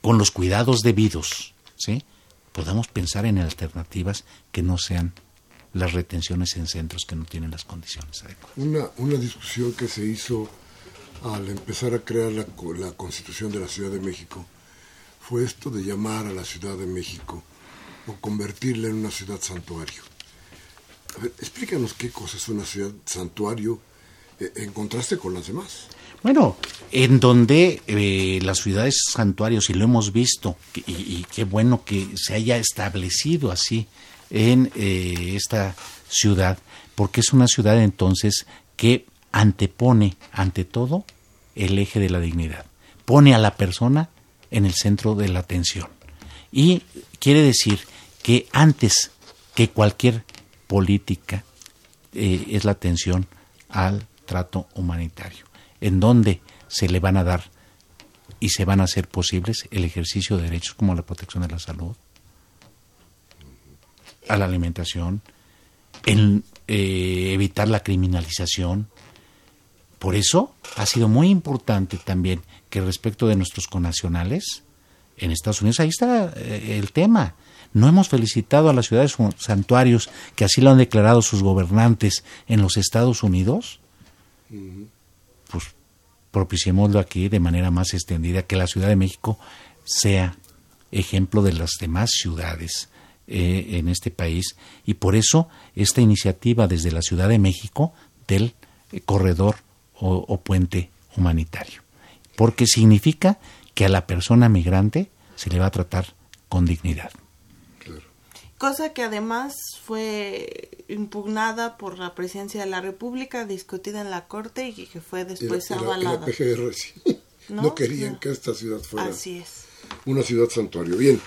con los cuidados debidos, ¿sí? podamos pensar en alternativas que no sean las retenciones en centros que no tienen las condiciones adecuadas. Una, una discusión que se hizo al empezar a crear la, la Constitución de la Ciudad de México fue esto de llamar a la Ciudad de México o convertirla en una ciudad santuario. A ver, explícanos qué cosa es una ciudad santuario eh, en contraste con las demás. Bueno, en donde eh, las ciudades santuarios, y lo hemos visto, y, qué bueno que se haya establecido así en eh, esta ciudad, porque es una ciudad entonces que antepone ante todo el eje de la dignidad, pone a la persona en el centro de la atención. Y quiere decir que antes que cualquier política eh, es la atención al trato humanitario, en donde se le van a dar y se van a hacer posibles el ejercicio de derechos como la protección de la salud, a la alimentación, en eh, evitar la criminalización. Por eso ha sido muy importante también que respecto de nuestros conacionales, en Estados Unidos, ahí está eh, el tema. No hemos felicitado a las ciudades santuarios que así lo han declarado sus gobernantes en los Estados Unidos. Pues propiciémoslo aquí de manera más extendida, que la Ciudad de México sea ejemplo de las demás ciudades eh, en este país y por eso esta iniciativa desde la Ciudad de México del eh, corredor o, o, puente humanitario, porque significa que a la persona migrante se le va a tratar con dignidad. Cosa que además fue impugnada por la presidencia de la República, discutida en la Corte y que fue después y la, avalada. Y la PGR, sí. ¿No? no querían no. que esta ciudad fuera Así es. una ciudad santuario. Bien,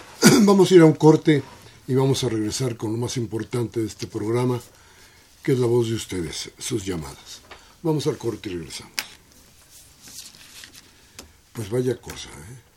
vamos a ir a un corte y vamos a regresar con lo más importante de este programa, que es la voz de ustedes, sus llamadas. Vamos al corte y regresamos. Pues vaya cosa, ¿eh?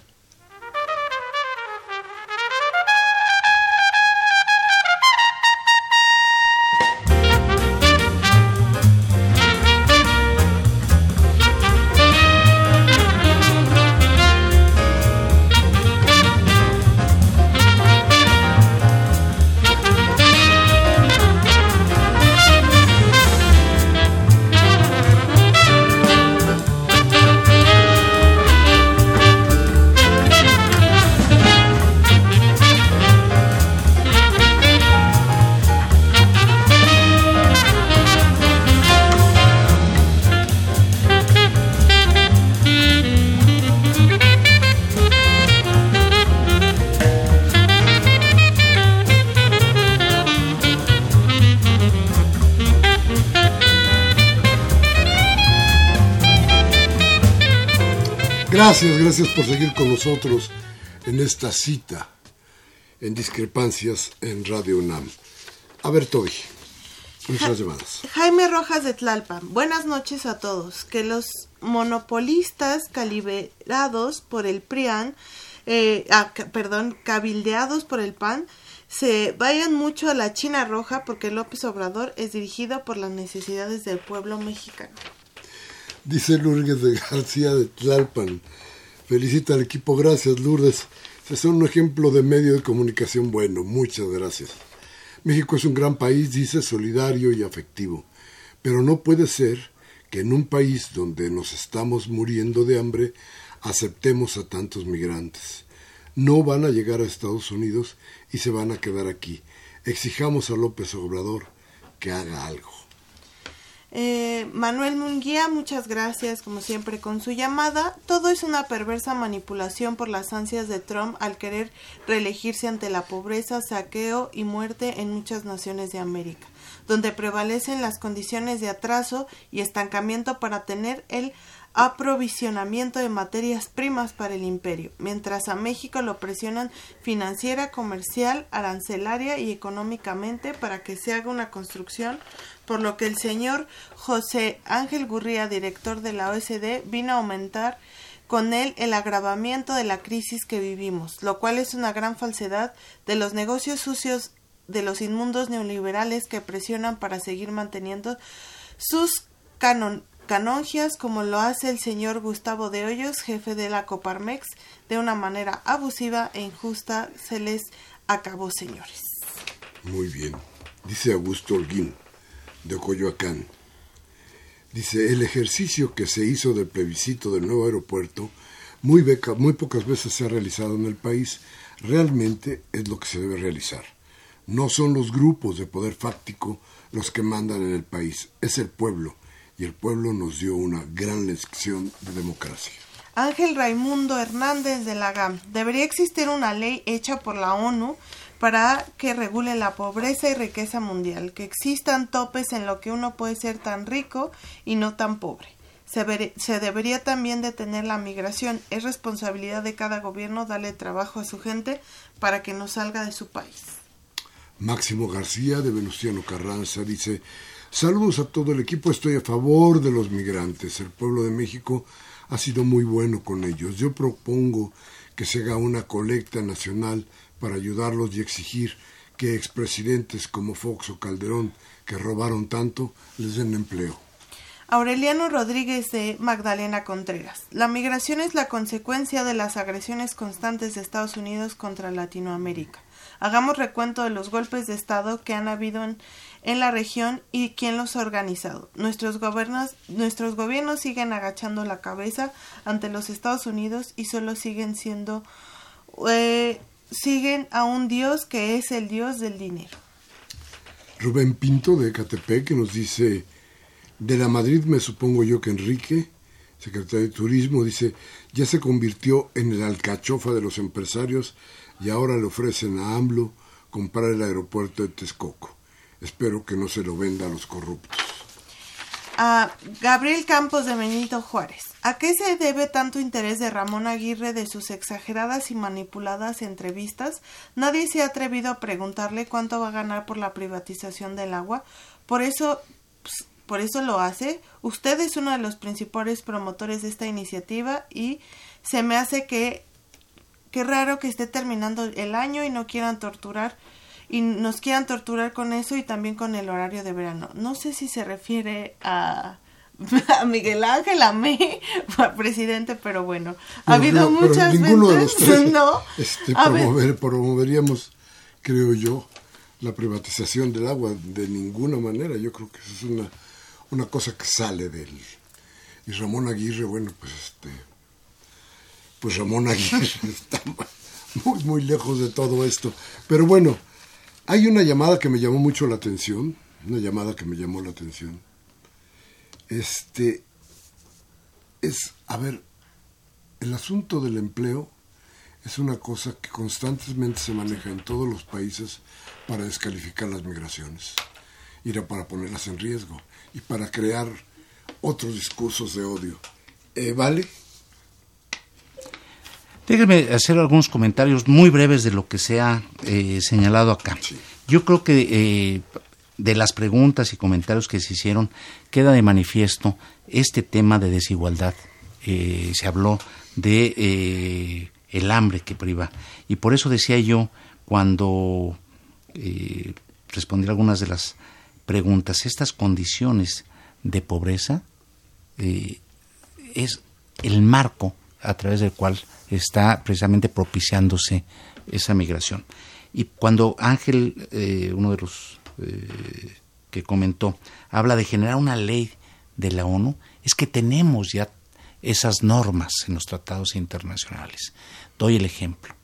Gracias, gracias por seguir con nosotros en esta cita en discrepancias en Radio UNAM. A ver, Toby, nuestras llamadas. Jaime Rojas de Tlalpan, buenas noches a todos. Que los monopolistas caliberados por el PRIAN, eh, ah, perdón, cabildeados por el PAN, se vayan mucho a la China Roja porque López Obrador es dirigido por las necesidades del pueblo mexicano. Dice Lourdes de García de Tlalpan. Felicita al equipo, gracias Lourdes. Es un ejemplo de medio de comunicación bueno, muchas gracias. México es un gran país, dice, solidario y afectivo. Pero no puede ser que en un país donde nos estamos muriendo de hambre aceptemos a tantos migrantes. No van a llegar a Estados Unidos y se van a quedar aquí. Exijamos a López Obrador que haga algo. Eh, Manuel Munguía, muchas gracias como siempre con su llamada. Todo es una perversa manipulación por las ansias de Trump al querer reelegirse ante la pobreza, saqueo y muerte en muchas naciones de América, donde prevalecen las condiciones de atraso y estancamiento para tener el aprovisionamiento de materias primas para el imperio, mientras a México lo presionan financiera, comercial, arancelaria y económicamente para que se haga una construcción, por lo que el señor José Ángel Gurría, director de la OSD, vino a aumentar con él el agravamiento de la crisis que vivimos, lo cual es una gran falsedad de los negocios sucios de los inmundos neoliberales que presionan para seguir manteniendo sus canon canongias como lo hace el señor Gustavo de Hoyos, jefe de la Coparmex, de una manera abusiva e injusta se les acabó, señores. Muy bien. Dice Augusto Holguín, de Coyoacán. Dice, el ejercicio que se hizo del plebiscito del nuevo aeropuerto muy, beca, muy pocas veces se ha realizado en el país. Realmente es lo que se debe realizar. No son los grupos de poder fáctico los que mandan en el país, es el pueblo y el pueblo nos dio una gran lección de democracia. Ángel Raimundo Hernández de la GAM. Debería existir una ley hecha por la ONU para que regule la pobreza y riqueza mundial, que existan topes en lo que uno puede ser tan rico y no tan pobre. Se, se, debería también detener la migración. Es responsabilidad de cada gobierno darle trabajo a su gente para que no salga de su país. Máximo García de Venustiano Carranza dice Saludos a todo el equipo, estoy a favor de los migrantes. El pueblo de México ha sido muy bueno con ellos. Yo propongo que se haga una colecta nacional para ayudarlos y exigir que expresidentes como Fox o Calderón, que robaron tanto, les den empleo. Aureliano Rodríguez de Magdalena Contreras. La migración es la consecuencia de las agresiones constantes de Estados Unidos contra Latinoamérica. Hagamos recuento de los golpes de Estado que han habido en, en la región y quién los ha organizado. Nuestros gobiernos, nuestros gobiernos siguen agachando la cabeza ante los Estados Unidos y solo siguen siendo eh, siguen a un Dios que es el Dios del dinero. Rubén Pinto de Catepec que nos dice de la Madrid me supongo yo que Enrique, secretario de Turismo, dice ya se convirtió en el alcachofa de los empresarios y ahora le ofrecen a AMLO comprar el aeropuerto de Texcoco. Espero que no se lo venda a los corruptos. A Gabriel Campos de Benito Juárez. ¿A qué se debe tanto interés de Ramón Aguirre de sus exageradas y manipuladas entrevistas? Nadie se ha atrevido a preguntarle cuánto va a ganar por la privatización del agua. Por eso, pues, por eso lo hace. Usted es uno de los principales promotores de esta iniciativa y se me hace que qué raro que esté terminando el año y no quieran torturar y nos quieran torturar con eso y también con el horario de verano. No sé si se refiere a, a Miguel Ángel, a mí, presidente, pero bueno, ha habido muchas ninguno de los tres, ¿no? Este, promover, promoveríamos, creo yo, la privatización del agua de ninguna manera. Yo creo que eso es una, una cosa que sale del... Y Ramón Aguirre, bueno, pues este... Pues Ramón Aguirre está muy, muy lejos de todo esto. Pero bueno, hay una llamada que me llamó mucho la atención, una llamada que me llamó la atención. Este es, a ver, el asunto del empleo es una cosa que constantemente se maneja en todos los países para descalificar las migraciones, ir para ponerlas en riesgo y para crear otros discursos de odio. Eh, ¿Vale? Déjenme hacer algunos comentarios muy breves de lo que se ha eh, señalado acá. Yo creo que eh, de las preguntas y comentarios que se hicieron queda de manifiesto este tema de desigualdad. Eh, se habló de el hambre que priva y por eso decía yo cuando respondí algunas de las preguntas estas condiciones de pobreza es el marco a través del cual está precisamente propiciándose esa migración. Y cuando Ángel, eh, uno de los eh, que comentó, habla de generar una ley de la ONU, es que tenemos ya esas normas en los tratados internacionales. Doy el ejemplo.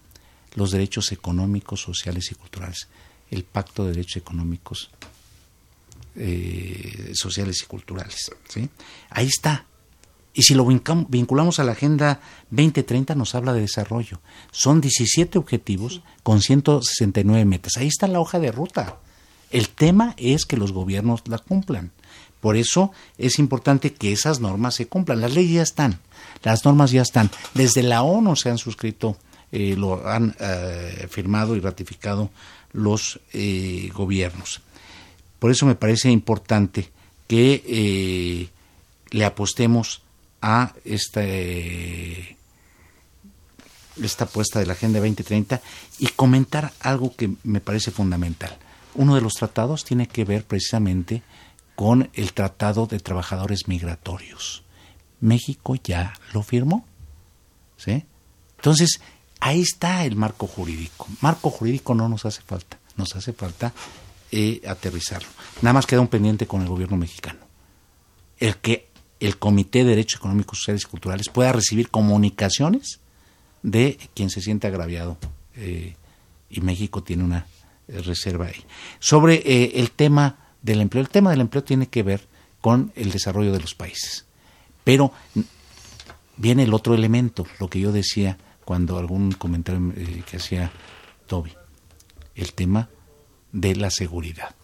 Los derechos económicos, sociales y culturales. El Pacto de Derechos Económicos eh, sociales y culturales. ¿sí? Ahí está. Y si lo vinculamos a la Agenda 2030, nos habla de desarrollo. Son 17 objetivos con 169 metas. Ahí está la hoja de ruta. El tema es que los gobiernos la cumplan. Por eso es importante que esas normas se cumplan. Las leyes ya están, las normas ya están. Desde la ONU se han suscrito, eh, lo han eh, firmado y ratificado los eh, gobiernos. Por eso me parece importante que le apostemos a esta, esta apuesta de la Agenda 2030 y comentar algo que me parece fundamental. Uno de los tratados tiene que ver precisamente con el Tratado de Trabajadores Migratorios. México ya lo firmó. ¿sí? Entonces, ahí está el marco jurídico. Marco jurídico no nos hace falta, nos hace falta eh, aterrizarlo. Nada más queda un pendiente con el gobierno mexicano. El que el Comité de Derechos Económicos, Sociales y Culturales pueda recibir comunicaciones de quien se siente agraviado. Eh, y México tiene una eh, reserva ahí. Sobre eh, el tema del empleo, el tema del empleo tiene que ver con el desarrollo de los países. Pero viene el otro elemento, lo que yo decía cuando algún comentario que hacía Toby, el tema de la seguridad.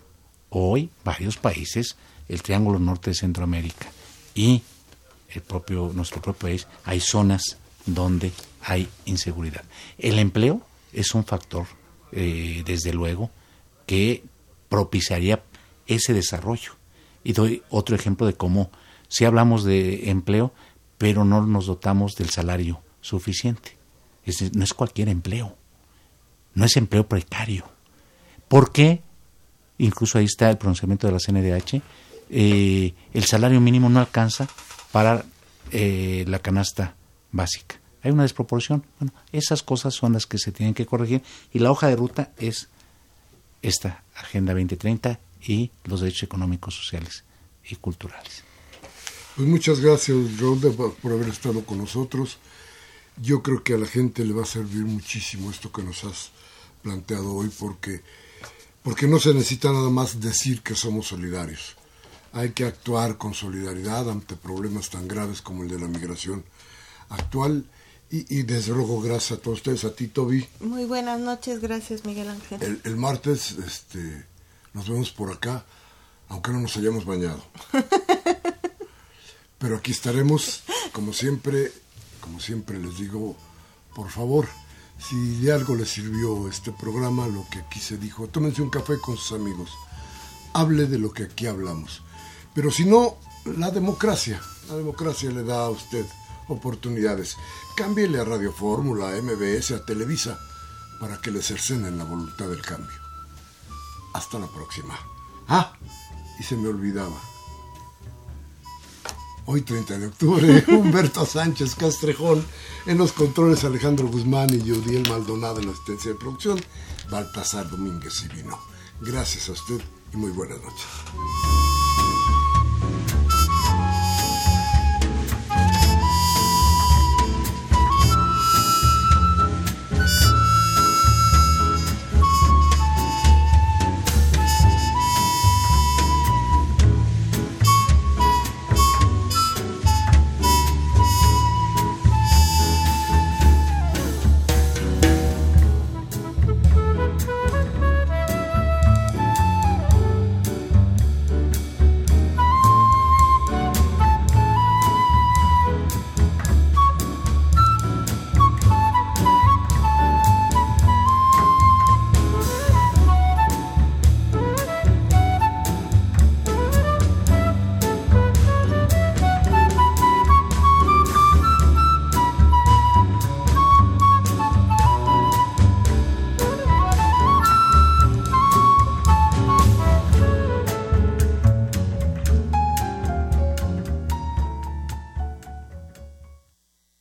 Hoy varios países, el Triángulo Norte de Centroamérica, y el propio, nuestro propio país hay zonas donde hay inseguridad. El empleo es un factor, eh, desde luego, que propiciaría ese desarrollo. Y doy otro ejemplo de cómo si hablamos de empleo, pero no nos dotamos del salario suficiente. no es cualquier empleo, no es empleo precario. ¿Por qué? Incluso ahí está el pronunciamiento de la CNDH, eh, el salario mínimo no alcanza para eh, la canasta básica. Hay una desproporción. Bueno, esas cosas son las que se tienen que corregir y la hoja de ruta es esta Agenda 2030 y los derechos económicos, sociales y culturales. Pues muchas gracias, Ronda, por haber estado con nosotros. Yo creo que a la gente le va a servir muchísimo esto que nos has planteado hoy porque, porque no se necesita nada más decir que somos solidarios hay que actuar con solidaridad ante problemas tan graves como el de la migración actual. Y, desde luego, gracias a todos ustedes, a ti, Toby. Muy buenas noches, gracias, Miguel Ángel. El, martes este, nos vemos por acá, aunque no nos hayamos bañado. Pero aquí estaremos, como siempre, como siempre les digo, por favor, si de algo les sirvió este programa, lo que aquí se dijo, tómense un café con sus amigos, hable de lo que aquí hablamos pero si no, la democracia, la democracia le da a usted oportunidades. Cámbiele a Radio Fórmula, a MBS, a Televisa, para que le cercenen la voluntad del cambio. Hasta la próxima. Ah, y se me olvidaba. Hoy 30 de octubre, Humberto Sánchez Castrejón, en los controles Alejandro Guzmán y Judiel Maldonado en la asistencia de producción, Baltasar Domínguez y Vino. Gracias a usted y muy buenas noches.